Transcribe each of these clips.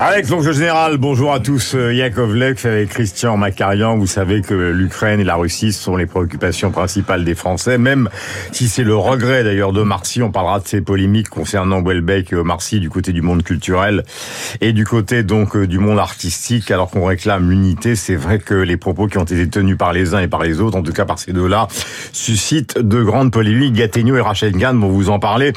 Avec l'oncle général, bonjour à tous. Euh, Yakovlev avec Christian Macarian. Vous savez que l'Ukraine et la Russie sont les préoccupations principales des Français, même si c'est le regret d'ailleurs de Marcy. On parlera de ces polémiques concernant Welbeck et Marcy du côté du monde culturel et du côté donc euh, du monde artistique. Alors qu'on réclame l'unité, c'est vrai que les propos qui ont été tenus par les uns et par les autres, en tout cas par ces deux-là, suscitent de grandes polémiques. Gattegno et Rachel Gann vont vous en parler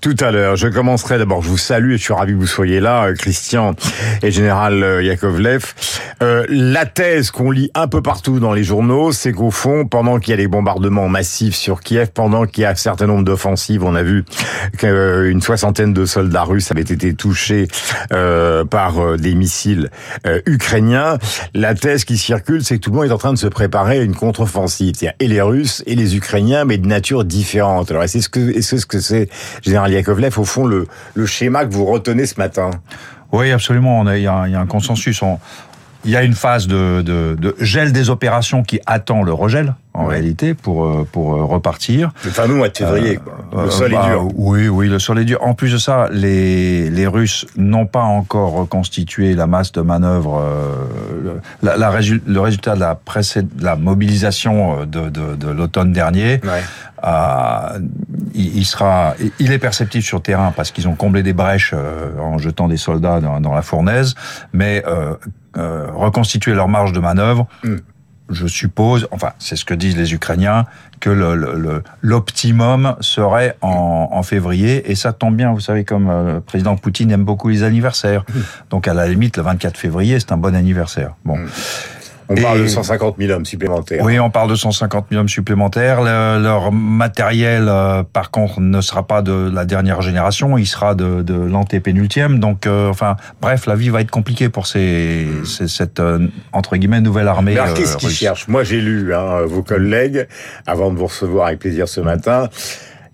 tout à l'heure. Je commencerai d'abord, je vous salue et je suis ravi que vous soyez là, euh, Christian et général euh, Yakovlev. Euh, la thèse qu'on lit un peu partout dans les journaux, c'est qu'au fond, pendant qu'il y a des bombardements massifs sur Kiev, pendant qu'il y a un certain nombre d'offensives, on a vu qu'une soixantaine de soldats russes avaient été touchés euh, par des missiles ukrainiens. La thèse qui circule, c'est que tout le monde est en train de se préparer à une contre-offensive. C'est-à-dire et les Russes et les Ukrainiens, mais de nature différente. Alors, est-ce que est-ce que c'est, général Yakovlev, au fond, le, le schéma que vous retenez ce matin? Oui, absolument. Il y, a un consensus. Il y a une phase de, de, de, gel des opérations qui attend le regel, en réalité, pour, euh, pour euh, repartir. Le fameux mois de février, euh, le sol est bah, dur. Oui, oui, le sol est dur. En plus de ça, les, les Russes n'ont pas encore reconstitué la masse de manœuvres. la, la, le résultat de la, de la mobilisation de, de, de l'automne dernier ouais. Euh, il, sera, il est perceptible sur terrain parce qu'ils ont comblé des brèches euh, en jetant des soldats dans, dans la fournaise, mais euh, euh, reconstituer leur marge de manœuvre. Mm. Je suppose, enfin, c'est ce que disent les Ukrainiens, que l'optimum le, le, serait en, en, février, et ça tombe bien. Vous savez, comme le président Poutine aime beaucoup les anniversaires, mm. donc à la limite, le 24 février, c'est un bon anniversaire. Bon. Mm. On parle de 150 000 hommes supplémentaires. Oui, on parle de 150 000 hommes supplémentaires. leur matériel, euh, par contre, ne sera pas de la dernière génération, il sera de, de l'antépénultième. Donc, euh, enfin, bref, la vie va être compliquée pour ces, ces cette euh, entre guillemets nouvelle armée. Alors, qu'est-ce qu'ils cherchent? Moi, j'ai lu hein, vos collègues avant de vous recevoir avec plaisir ce matin.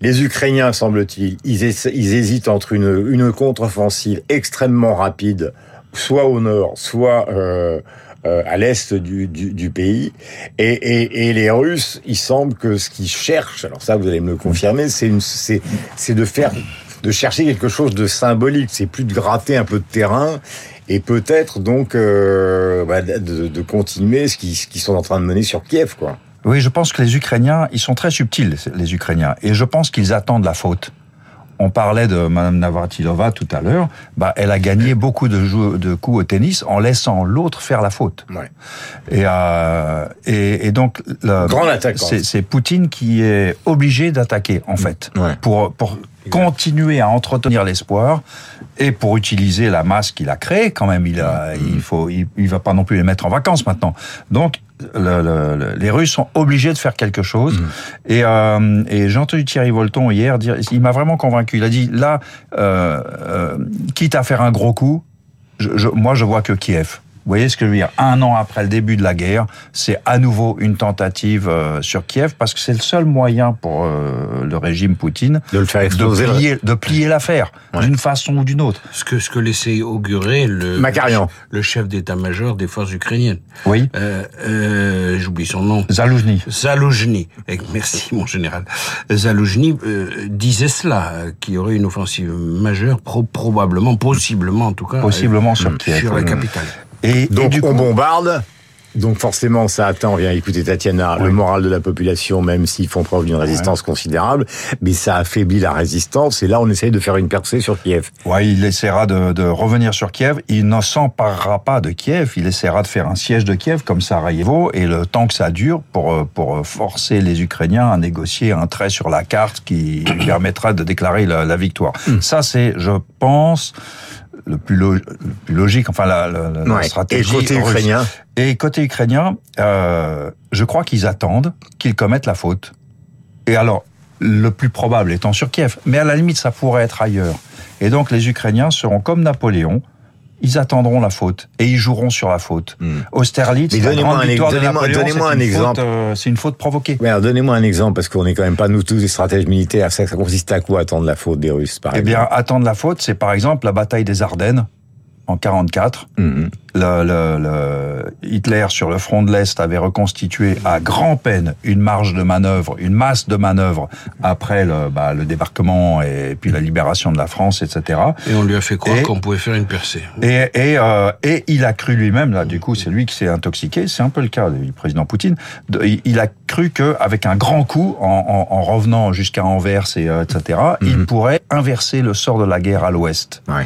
Les Ukrainiens, semble-t-il, ils, ils, hésitent entre une, une contre-offensive extrêmement rapide, soit au nord, soit euh, euh, à l'est du, du, du, pays. Et, et, et, les Russes, il semble que ce qu'ils cherchent, alors ça vous allez me le confirmer, c'est de faire de chercher quelque chose de symbolique. C'est plus de gratter un peu de terrain et peut-être donc euh, bah, de, de, continuer ce qu'ils qu'ils sont en train de mener sur Kiev, quoi. Oui, je pense que les Ukrainiens, ils sont très subtils, les Ukrainiens, et je pense qu'ils attendent la faute on parlait de Madame Navratilova tout à l'heure, bah, elle a gagné beaucoup de, de coups au tennis en laissant l'autre faire la faute. Ouais. Et, euh, et, et, donc, c'est Poutine qui est obligé d'attaquer, en fait, ouais. pour, pour continuer à entretenir l'espoir et pour utiliser la masse qu'il a créée quand même. Il a, il faut, il, il, va pas non plus les mettre en vacances maintenant. Donc le, le, les Russes sont obligés de faire quelque chose. Mmh. Et, euh, et j'ai entendu Thierry Volton hier dire, il m'a vraiment convaincu. Il a dit là, euh, euh, quitte à faire un gros coup, je, je, moi je vois que Kiev. Vous voyez ce que je veux dire? Un an après le début de la guerre, c'est à nouveau une tentative euh, sur Kiev parce que c'est le seul moyen pour euh, le régime Poutine de le faire exploser, de plier, de plier l'affaire ouais. d'une façon ou d'une autre. Ce que ce que laissait augurer le Macarian. le chef d'état-major des forces ukrainiennes. Oui. Euh, euh, J'oublie son nom. Zaloujny. Zaloujny. Merci mon général. Zaloujny euh, disait cela, qu'il y aurait une offensive majeure, pro probablement, possiblement en tout cas, possiblement sur Kiev, sur la capitale. Et, donc et du on coup, bombarde. Donc forcément, ça atteint, on vient écouter Tatiana, oui. le moral de la population, même s'ils font preuve d'une résistance ouais. considérable, mais ça affaiblit la résistance, et là on essaye de faire une percée sur Kiev. Ouais, il essaiera de, de revenir sur Kiev, il ne s'emparera pas de Kiev, il essaiera de faire un siège de Kiev comme Sarajevo, et le temps que ça dure pour, pour forcer les Ukrainiens à négocier un trait sur la carte qui permettra de déclarer la, la victoire. Mmh. Ça c'est, je pense, le plus, lo le plus, logique, enfin la, la, la ouais. stratégie. Et côté russe. ukrainien? Et côté ukrainien, euh, je crois qu'ils attendent qu'ils commettent la faute. Et alors, le plus probable étant sur Kiev, mais à la limite, ça pourrait être ailleurs. Et donc, les Ukrainiens seront comme Napoléon, ils attendront la faute et ils joueront sur la faute. Hmm. Austerlitz, la grande un, victoire de Napoléon, donnez un exemple. Euh, c'est une faute provoquée. Ouais, donnez-moi un exemple parce qu'on n'est quand même pas nous tous des stratèges militaires. Ça, ça consiste à quoi attendre la faute des Russes par Eh exemple? bien, attendre la faute, c'est par exemple la bataille des Ardennes en 44. Mhm. Le, le- le- Hitler, sur le front de l'Est, avait reconstitué à grand-peine une marge de manœuvre, une masse de manœuvre après le, bah, le débarquement et puis la libération de la France, etc. Et on lui a fait croire qu'on pouvait faire une percée. Et, et, euh, et il a cru lui-même, là, du coup, c'est lui qui s'est intoxiqué, c'est un peu le cas du président Poutine, de- il- a cru qu'avec un grand coup, en, en- en revenant jusqu'à Anvers, et, euh, etc., il pourrait inverser le sort de la guerre à l'ouest. Ouais.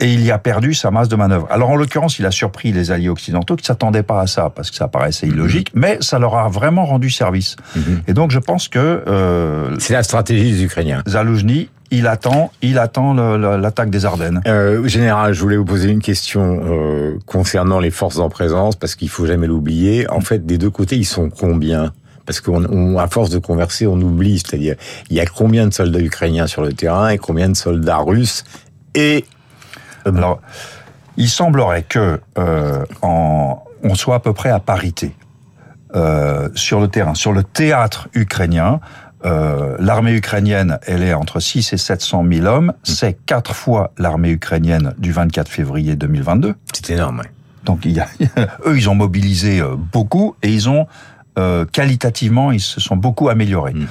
Et il y a perdu sa masse de manœuvre. Alors en l'occurrence, il a surpris les alliés occidentaux qui s'attendaient pas à ça, parce que ça paraissait illogique, mais ça leur a vraiment rendu service. Et donc je pense que euh, C'est la stratégie des Ukrainiens. Zaloujny, il attend, il attend l'attaque des Ardennes. Euh, général, je voulais vous poser une question euh, concernant les forces en présence, parce qu'il faut jamais l'oublier. En fait, des deux côtés, ils sont combien? Parce qu'on, on- à force de converser, on oublie. C'est-à-dire, il y a combien de soldats ukrainiens sur le terrain et combien de soldats russes et Alors, il semblerait que euh, en, on soit à peu près à parité euh, sur le terrain, sur le théâtre ukrainien. Euh, l'armée ukrainienne, elle est entre 6 et 700 000 hommes. C'est quatre fois l'armée ukrainienne du 24 février 2022. c'est énorme. ouais. Donc, il y a, eux, ils ont mobilisé euh, beaucoup et ils ont euh, qualitativement, ils se sont beaucoup améliorés. Mhm.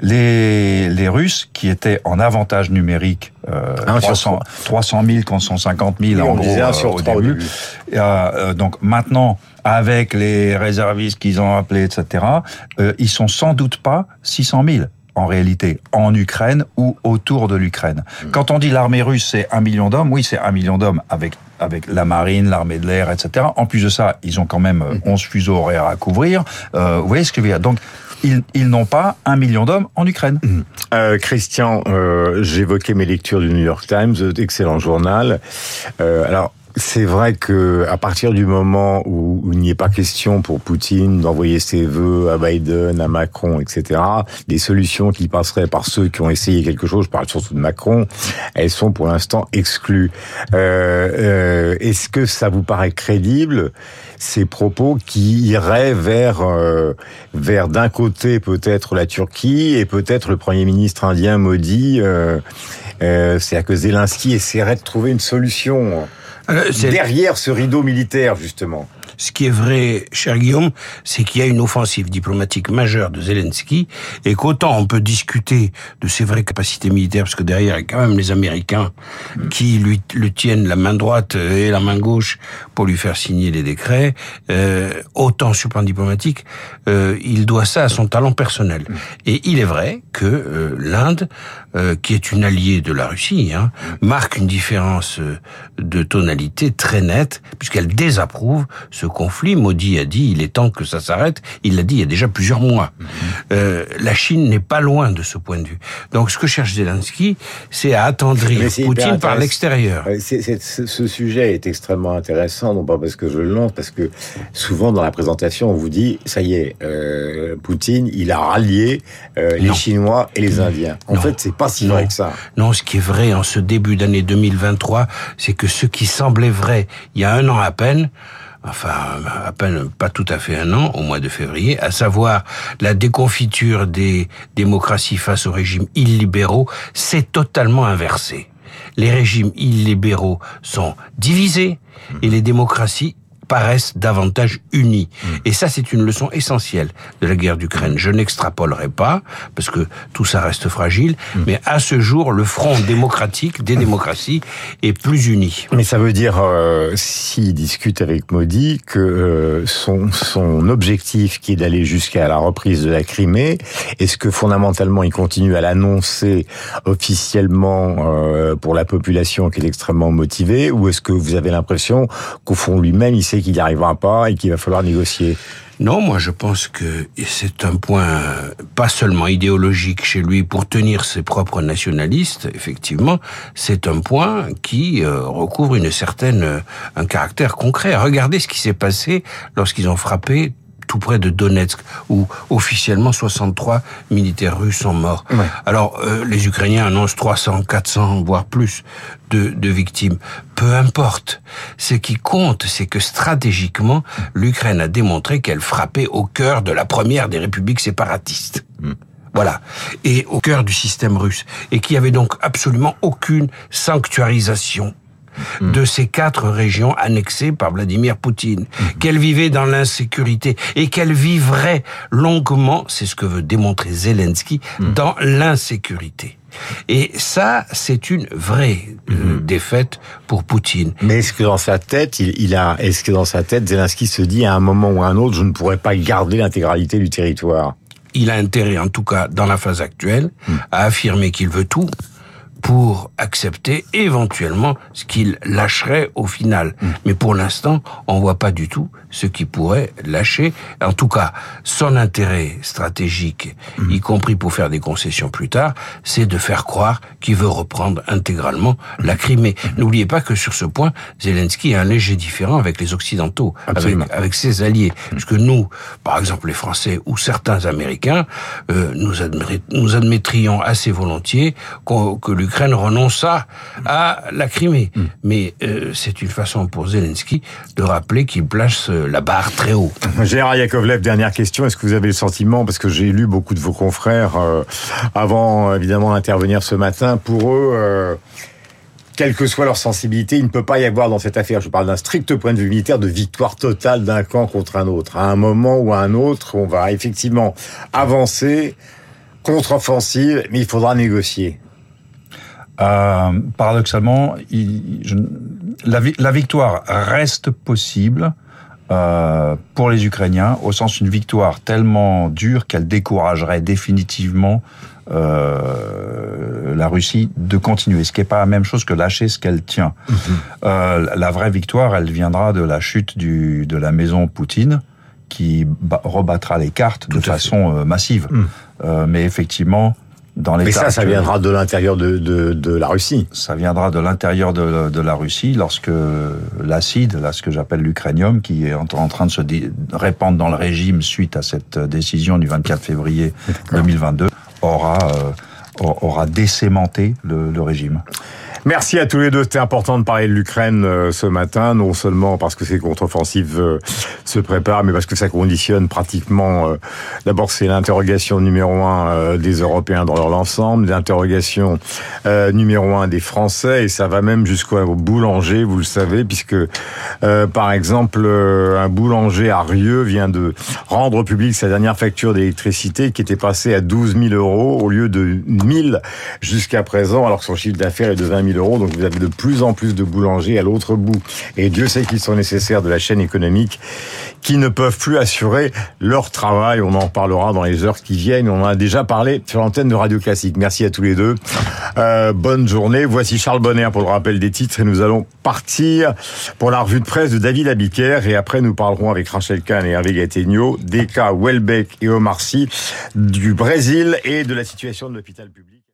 Les, les Russes, qui étaient en avantage numérique, euh, Un sur 300, 300 000 contre 150 000 Oui, en gros euh, sur au début. Et, euh, euh, donc maintenant, avec les réservistes qu'ils ont appelés, etc., ils sont sans doute pas 600 000 en réalité, en Ukraine ou autour de l'Ukraine. Hmm. Quand on dit l'armée russe, c'est un million d'hommes, oui, c'est un million d'hommes avec avec la marine, l'armée de l'air, etc. En plus de ça, ils ont quand même euh, 11 fuseaux horaires à couvrir. Euh, vous voyez ce que je veux dire? Donc, ils, ils n'ont pas un million d'hommes en Ukraine. Euh, Christian, euh, j'évoquais mes lectures du New York Times, excellent journal. Alors, c'est vrai que à partir du moment où, il n'y est pas question pour Poutine d'envoyer ses vœux à Biden, à Macron, etc., des solutions qui passeraient par ceux qui ont essayé quelque chose, je parle surtout de Macron, elles sont pour l'instant exclues. Euh, euh, Est-ce que ça vous paraît crédible ces propos qui iraient vers euh, vers d'un côté peut-être la Turquie et peut-être le premier ministre indien Modi, euh, euh, c'est-à-dire que Zelensky essaierait de trouver une solution c'est- derrière ce rideau militaire justement. Ce qui est vrai, cher Guillaume, c'est qu'il y a une offensive diplomatique majeure de Zelensky et qu'autant on peut discuter de ses vraies capacités militaires, parce que derrière, il y a quand même les Américains qui lui le tiennent la main droite et la main gauche pour lui faire signer les décrets, euh, autant sur le plan diplomatique, euh, il doit ça à son talent personnel. Et il est vrai que euh, l'Inde, euh, qui est une alliée de la Russie, hein, marque une différence euh, de tonalité très nette, puisqu'elle désapprouve ce conflit. Modi a dit, il est temps que ça s'arrête. Il l'a dit il y a déjà plusieurs mois. Euh, la Chine n'est pas loin de ce point de vue. Donc ce que cherche Zelensky, c'est à attendrir Poutine par l'extérieur. Ce sujet est extrêmement intéressant, non pas parce que je le lance, parce que souvent dans la présentation on vous dit ça y est, euh, Poutine il a rallié euh, les. Chinois et les Indiens. En Non. fait c'est pas si Non. vrai que ça. Non, ce qui est vrai en ce début d'année 2023, c'est que ce qui semblait vrai il y a un an à peine, enfin à peine pas tout à fait un an, au mois de février, à savoir la déconfiture des démocraties face aux régimes illibéraux, c'est totalement inversé. Les régimes illibéraux sont divisés et les démocraties paraissent davantage unis. Et ça, c'est une leçon essentielle de la guerre d'Ukraine. Je n'extrapolerai pas, parce que tout ça reste fragile, mais à ce jour, le front démocratique des démocraties est plus uni. Mais ça veut dire, euh, s'il discute avec Modi, que euh, son, son objectif qui est d'aller jusqu'à la reprise de la Crimée, est-ce que fondamentalement il continue à l'annoncer officiellement euh, pour la population qui est extrêmement motivée, ou est-ce que vous avez l'impression qu'au fond lui-même il qu'il n'y arrivera pas et qu'il va falloir négocier Non, moi je pense que c'est un point euh, pas seulement idéologique chez lui pour tenir ses propres nationalistes, effectivement, c'est un point qui euh, recouvre une certaine euh, un caractère concret. Regardez ce qui s'est passé lorsqu'ils ont frappé tout près de Donetsk, où officiellement 63 militaires russes sont morts. Ouais. Alors, euh, les Ukrainiens annoncent 300, 400, voire plus de, de victimes. Peu importe. Ce qui compte, c'est que stratégiquement, l'Ukraine a démontré qu'elle frappait au cœur de la première des républiques séparatistes. Voilà. Et au cœur du système russe. Et qu'il y avait donc absolument aucune sanctuarisation mm. de ces quatre régions annexées par Vladimir Poutine, mm. qu'elle vivait dans l'insécurité et qu'elle vivrait longuement, c'est ce que veut démontrer Zelensky, mm. dans l'insécurité. Et ça, c'est une vraie euh, défaite pour Poutine. Mais est-ce que dans sa tête, il, il a, est-ce que dans sa tête, Zelensky se dit à un moment ou à un autre, je ne pourrais pas garder l'intégralité du territoire? Il a intérêt, en tout cas dans la phase actuelle, à affirmer qu'il veut tout pour accepter éventuellement ce qu'il lâcherait au final. Mm. Mais pour l'instant, on voit pas du tout ce qu'il pourrait lâcher. En tout cas, son intérêt stratégique, mm. y compris pour faire des concessions plus tard, c'est de faire croire qu'il veut reprendre intégralement la mm. Crimée. N'oubliez pas que sur ce point, Zelensky a un léger différent avec les Occidentaux, avec, avec, ses alliés. Parce que nous, par exemple les Français ou certains Américains, euh, nous, nous admettrions assez volontiers que l'Ukraine renonça à la Crimée. Mm. Mais euh, c'est une façon pour Zelensky de rappeler qu'il place euh, la barre très haut. Gérard Yakovlev, dernière question. Est-ce que vous avez le sentiment, parce que j'ai lu beaucoup de vos confrères euh, avant évidemment d'intervenir ce matin, pour eux quelle que soit leur sensibilité, il ne peut pas y avoir dans cette affaire, je parle d'un strict point de vue militaire, de victoire totale d'un camp contre un autre. À un moment ou à un autre, on va effectivement avancer, contre-offensive, mais il faudra négocier. Euh, paradoxalement, il, je, la, la, victoire reste possible euh, pour les Ukrainiens, au sens d'une victoire tellement dure qu'elle découragerait définitivement euh, la Russie de continuer, ce qui n'est pas la même chose que lâcher ce qu'elle tient. Mm-hmm. euh, la vraie victoire, elle viendra de la chute du, de la maison Poutine, qui rebattra les cartes de façon euh, massive. Mm. Euh, mais effectivement, mais ça, ça viendra de l'intérieur de, de, de, la Russie. Ça viendra de l'intérieur de, de, la Russie lorsque l'acide, là, ce que j'appelle l'ucranium, qui est en, train de se répandre dans le régime suite à cette décision du 24 février 2022, aura, euh, aura décémenté le, le régime. Merci à tous les deux. C'était important de parler de l'Ukraine euh, ce matin, non seulement parce que ces contre-offensives euh, se préparent, mais parce que ça conditionne pratiquement. Euh, d'abord, c'est l'interrogation numéro un des Européens dans leur ensemble, l'interrogation numéro un des Français, et ça va même jusqu'au boulanger, vous le savez, puisque par exemple, un boulanger à Rieux vient de rendre public sa dernière facture d'électricité qui était passée à 12 000 euros au lieu de 1000 jusqu'à présent, alors que son chiffre d'affaires est de 20 000 donc vous avez de plus en plus de boulangers à l'autre bout. Et Dieu sait qu'ils sont nécessaires de la chaîne économique qui ne peuvent plus assurer leur travail. On en parlera dans les heures qui viennent. On en a déjà parlé sur l'antenne de Radio Classique. Merci à tous les deux. Euh, bonne journée. Voici Charles Bonner pour le rappel des titres et nous allons partir pour la revue de presse de David Abiker et après nous parlerons avec Rachel Kahn et Hervé Gattegno des cas Welbeck et Omar Sy du Brésil et de la situation de l'hôpital public.